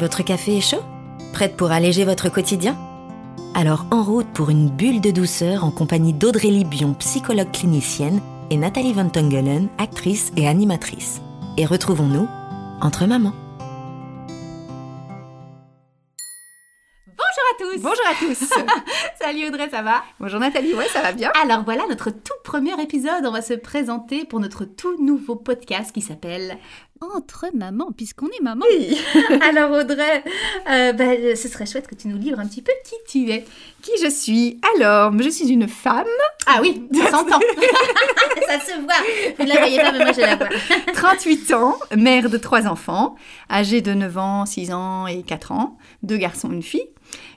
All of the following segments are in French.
Votre café est chaud? Prête pour alléger votre quotidien? Alors en route pour une bulle de douceur en compagnie d'Audrey Libion, psychologue clinicienne, et Nathalie Van Tongelen, actrice et animatrice. Et retrouvons-nous entre mamans. Bonjour à tous. Bonjour à tous. Salut Audrey, ça va? Bonjour Nathalie, ouais ça va bien. Alors voilà notre tout premier épisode, on va se présenter pour notre tout nouveau podcast qui s'appelle Entre mamans, puisqu'on est maman. Oui. Alors Audrey, euh, bah, ce serait chouette que tu nous livres un petit peu qui tu es. Qui je suis Alors, je suis une femme, Ah oui, ça s'entend Ça se voit Vous ne la voyez pas, mais moi je la vois. 38 ans, mère de trois enfants, âgée de 9 ans, 6 ans et 4 ans, deux garçons, une fille.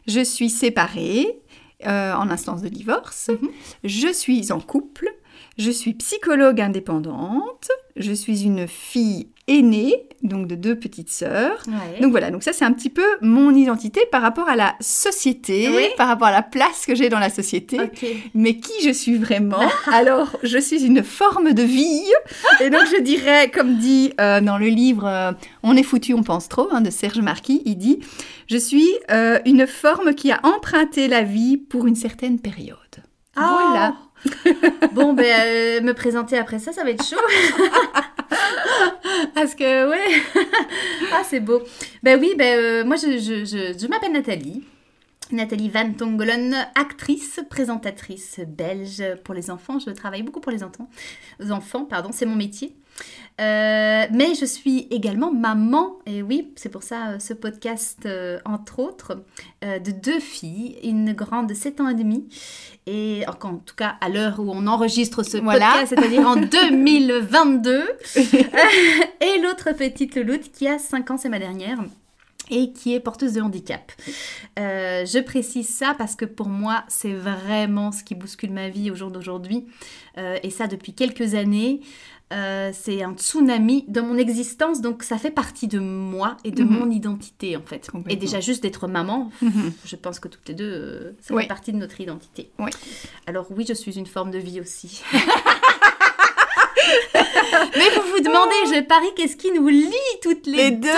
Je suis séparée, euh, en instance de divorce. Mhm. Je suis en couple. Je suis psychologue indépendante. Je suis une fille aînée, donc de deux petites sœurs. Ouais. Donc voilà, donc ça c'est un petit peu mon identité par rapport à la société, Oui. par rapport à la place que j'ai dans la société. Mais qui je suis vraiment? Alors, je suis une forme de vie. Et donc, je dirais, comme dit euh, dans le livre euh, On est foutu, on pense trop, hein, de Serge Marquis, il dit Je suis euh, une forme qui a emprunté la vie pour une certaine période. Voilà. Bon, ben, me présenter après ça, ça va être chaud. Parce que, ouais. ah, c'est beau. Ben oui, ben, euh, moi, je, je, je, je m'appelle Nathalie. Nathalie Van Tongelen, actrice, présentatrice belge pour les enfants. Je travaille beaucoup pour les enfants. Enfants, pardon, c'est mon métier. Euh, mais je suis également maman, et oui, c'est pour ça euh, ce podcast, euh, entre autres, de deux filles, une grande de 7 ans et demi, et en, en tout cas à l'heure où on enregistre ce Voilà. podcast, c'est-à-dire en 2022, et l'autre petite louloute qui a 5 ans, c'est ma dernière. Et qui est porteuse de handicap. Euh, je précise ça parce que pour moi, c'est vraiment ce qui bouscule ma vie au jour d'aujourd'hui. Euh, et ça depuis quelques années. Euh, c'est un tsunami de mon existence, donc ça fait partie de moi et de Mhm. mon identité en fait. Et déjà juste d'être maman, je pense que toutes les deux, euh, ça Oui. fait partie de notre identité. Oui. Alors oui, je suis une forme de vie aussi. Mais vous vous demandez, je parie, qu'est-ce qui nous lie toutes les, Les deux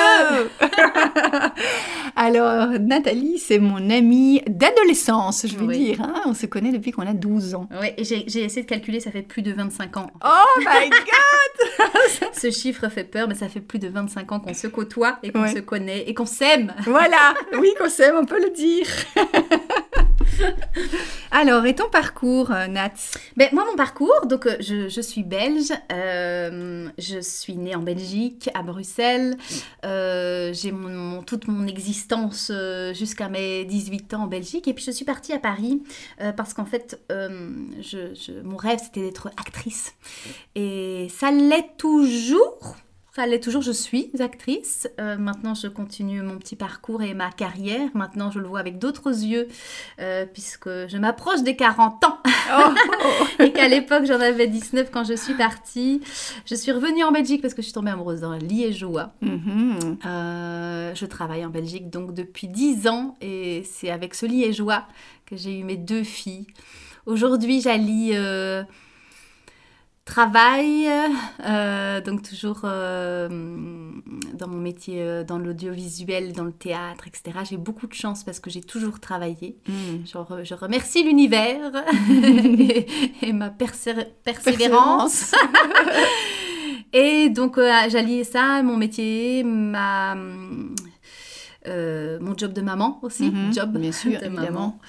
Alors, Nathalie, c'est mon amie d'adolescence, je veux Oui. dire. hein. On se connaît depuis qu'on a 12 ans. Et j'ai j'ai essayé de calculer, ça fait plus de 25 ans. Oh my god Ce chiffre fait peur, mais ça fait plus de 25 ans qu'on se côtoie et qu'on Ouais. se connaît et qu'on s'aime. Voilà, oui qu'on s'aime, on peut le dire. Alors, et ton parcours, euh, Nat? Ben, moi, mon parcours, donc euh, je, suis belge, euh, je suis née en Belgique, à Bruxelles. J'ai mon, toute mon existence jusqu'à mes 18 ans en Belgique. Et puis, je suis partie à Paris parce qu'en fait, mon rêve, c'était d'être actrice. Et ça l'est toujours. L'est toujours, je suis actrice. Euh, maintenant, je continue mon petit parcours et ma carrière. Maintenant, je le vois avec d'autres yeux, euh, puisque je m'approche des 40 ans et qu'à l'époque j'en avais 19 quand je suis partie. Je suis revenue en Belgique parce que je suis tombée amoureuse d'un liégeois. Mhm. Euh, je travaille en Belgique donc depuis 10 ans et c'est avec ce liégeois que j'ai eu mes deux filles. Aujourd'hui j'allie travail, euh, donc toujours euh, dans mon métier euh, dans l'audiovisuel, dans le théâtre, etc. J'ai beaucoup de chance parce que j'ai toujours travaillé. Mhm. Je, re- je remercie l'univers et, et ma persévérance. et donc, j'alliais ça, mon métier, ma, euh, mon job de maman aussi, Mhm. job Bien sûr, de maman,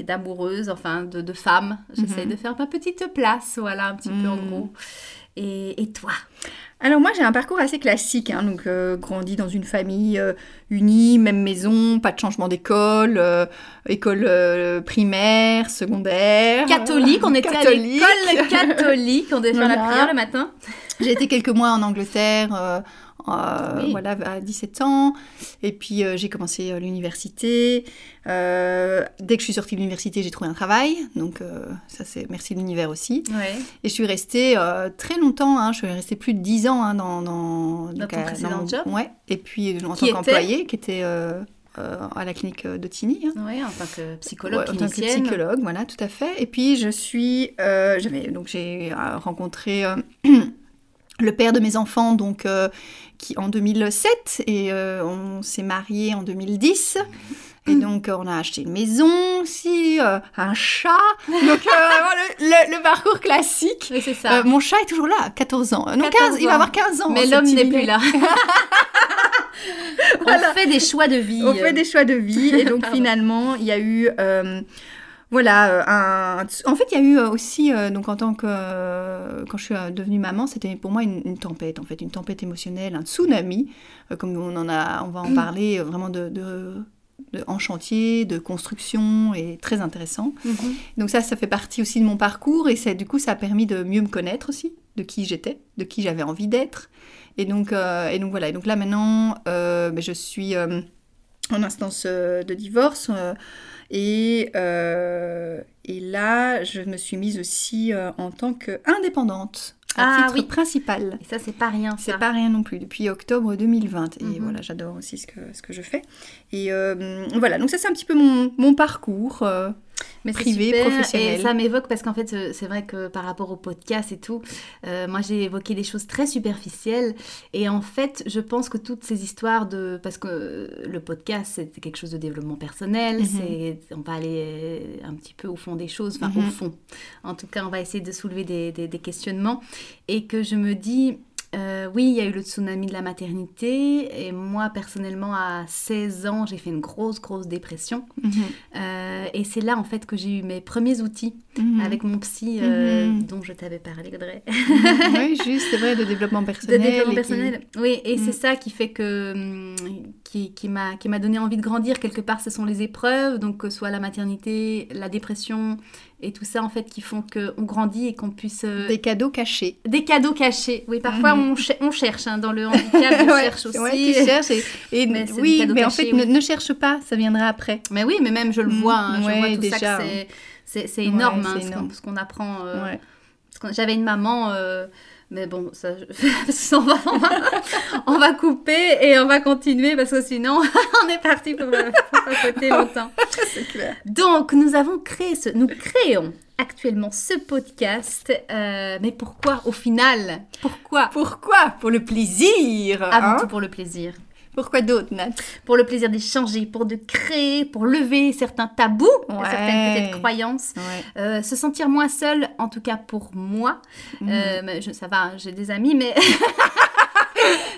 d'amoureuse, enfin de, de femme. J'essaie Mhm. de faire ma petite place, voilà, un petit peu en Mhm. gros. Et, et toi? Alors moi j'ai un parcours assez classique, hein, donc euh, grandi dans une famille euh, unie, même maison, pas de changement d'école, euh, école primaire, secondaire. Catholique, on était Catholique. à l'école catholique, on devait faire la prière le matin. J'ai été quelques mois en Angleterre, euh, Oui. voilà, à 17 ans. Et puis euh, j'ai commencé euh, l'université. Dès que je suis sortie de l'université, j'ai trouvé un travail. Donc ça c'est merci l'univers aussi. Ouais. Et je suis restée très longtemps, hein, je suis restée plus de 10 ans hein, dans, dans, donc, ton à- précédent job Ouais, et puis en Qui tant qu'employée, qui était à la clinique de Tigny. hein. Oui, en tant que psychologue, Ouais, en tant que psychologue, voilà, tout à fait. Et puis je suis, euh, donc j'ai rencontré euh, le père de mes enfants, donc euh, qui, en 2007 et euh, on s'est marié en 2010. Et donc, euh, on a acheté une maison aussi, euh, un chat. Donc, le, le- le parcours classique. Oui, c'est ça. Mon chat est toujours là, 14 ans. Non, 14 15, il va avoir 15 ans. Mais l'homme n'est plus là. Voilà. On fait des choix de vie. On fait des choix de vie. Et donc, finalement, il y a eu. Voilà, euh, un... en fait, il y a eu euh, aussi, euh, donc en tant que, euh, quand je suis devenue maman, c'était pour moi une, une tempête, en fait, une tempête émotionnelle, un tsunami, euh, comme on en a, on va en parler, euh, vraiment de, de, de- en chantier, de construction, et très intéressant. Mhm. Donc ça, ça fait partie aussi de mon parcours et c'est du coup ça a permis de mieux me connaître aussi, de qui j'étais, de qui j'avais envie d'être. Et donc et donc voilà. Et donc là maintenant, ben, je suis en instance de divorce et euh, et là je me suis mise aussi euh, en tant qu'indépendante à Ah titre oui. principal. Et ça, c'est pas rien. C'est pas rien non plus, depuis octobre 2020. Et Mhm. voilà, j'adore aussi ce que, ce que je fais. Et euh, voilà, donc ça c'est un petit peu mon, mon parcours. euh, Mais privé, super, professionnel. Et ça m'évoque parce qu'en fait, euh, c'est vrai que par rapport au podcast et tout, euh, moi j'ai évoqué des choses très superficielles. Et en fait, je pense que toutes ces histoires de. Parce que euh, le podcast, c'est quelque chose de développement personnel. Mhm. c'est On va aller un petit peu au fond des choses, enfin Mhm. au fond. En tout cas, on va essayer de soulever des, des- des questionnements. Et que je me dis. Euh, oui, il y a eu le tsunami de la maternité et moi personnellement à 16 ans j'ai fait une grosse grosse dépression mhm, euh, et c'est là en fait que j'ai eu mes premiers outils mhm. avec mon psy euh, Mhm. dont je t'avais parlé, Audrey. oui, juste, c'est vrai, de développement De personnel. développement et qui- personnel. Oui, et c'est ça qui fait que. hum, qui, qui m'a qui m'a donné envie de grandir. Quelque part, ce sont les épreuves, donc que ce soit la maternité, la dépression et tout ça en fait qui font qu'on grandit et qu'on puisse. Des cadeaux cachés. Des cadeaux cachés. Oui, parfois. On, cher- on cherche hein, dans le handicap, on Ouais, cherche aussi. ouais, tu cherches et, et- Mais oui, mais en fait, ne, oui. ne cherche pas, ça viendra après. Mais oui, mais même je le Mhm. vois, hein, je Ouais, vois tout déjà, ça c'est- énorme, hein, ce qu'on- apprend. euh, J'avais une maman, euh, mais bon, ça, va, on, va, on va couper et on va continuer parce que sinon on est parti pour, pour papoter longtemps. C'est clair. Donc nous avons créé ce, nous créons actuellement ce podcast, euh, mais pourquoi au final? Pourquoi? Pourquoi? Pour le plaisir. Avant hein? tout pour le plaisir. Pourquoi d'autres, Nat? Pour le plaisir d'échanger, pour de créer, pour lever certains tabous, Ouais. certaines croyances. Ouais. Euh, se sentir moins seul, en tout cas pour moi. Mhm. Euh, je- ça va, j'ai des amis, mais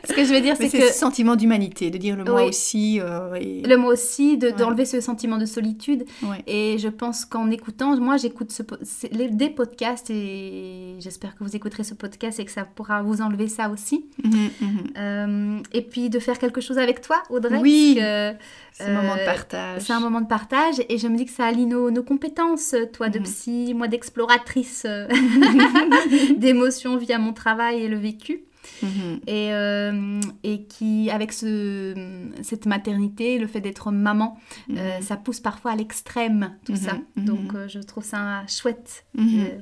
ce que je veux dire, c'est c'est que ce sentiment d'humanité, de dire le moi Oui. aussi. euh, et- le mot aussi, de- Ouais. d'enlever ce sentiment de solitude. Ouais. Et je pense qu'en écoutant, moi j'écoute ce, des podcasts et j'espère que vous écouterez ce podcast et que ça pourra vous enlever ça aussi. Mhm, mhm. Euh, et puis de faire quelque chose avec toi, Audrey. Oui. que, C'est un moment de Euh, partage. C'est un moment de partage et je me dis que ça allie nos, nos compétences, toi de Mhm. psy, moi d'exploratrice d'émotions via mon travail et le vécu. Mhm. Et, euh, et qui, avec ce, cette maternité, le fait d'être maman, euh, Mhm. ça pousse parfois à l'extrême, tout Mhm, ça. Donc euh, je trouve ça chouette euh,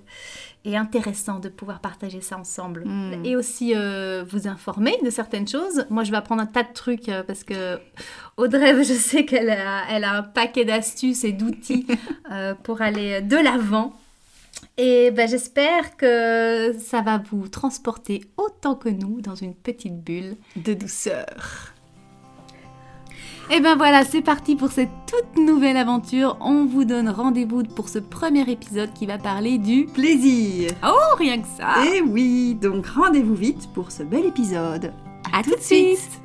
et intéressant de pouvoir partager ça ensemble. Et aussi euh, vous informer de certaines choses. Moi, je vais apprendre un tas de trucs euh, parce que Audrey, je sais qu'elle a, elle a un paquet d'astuces et d'outils euh, pour aller de l'avant. Et ben, j'espère que ça va vous transporter autant que nous dans une petite bulle. De douceur. Et ben voilà, c'est parti pour cette toute nouvelle aventure. On vous donne rendez-vous pour ce premier épisode qui va parler du Plaisir Oh, rien que ça. Et oui, donc rendez-vous vite pour ce bel épisode. à tout de suite.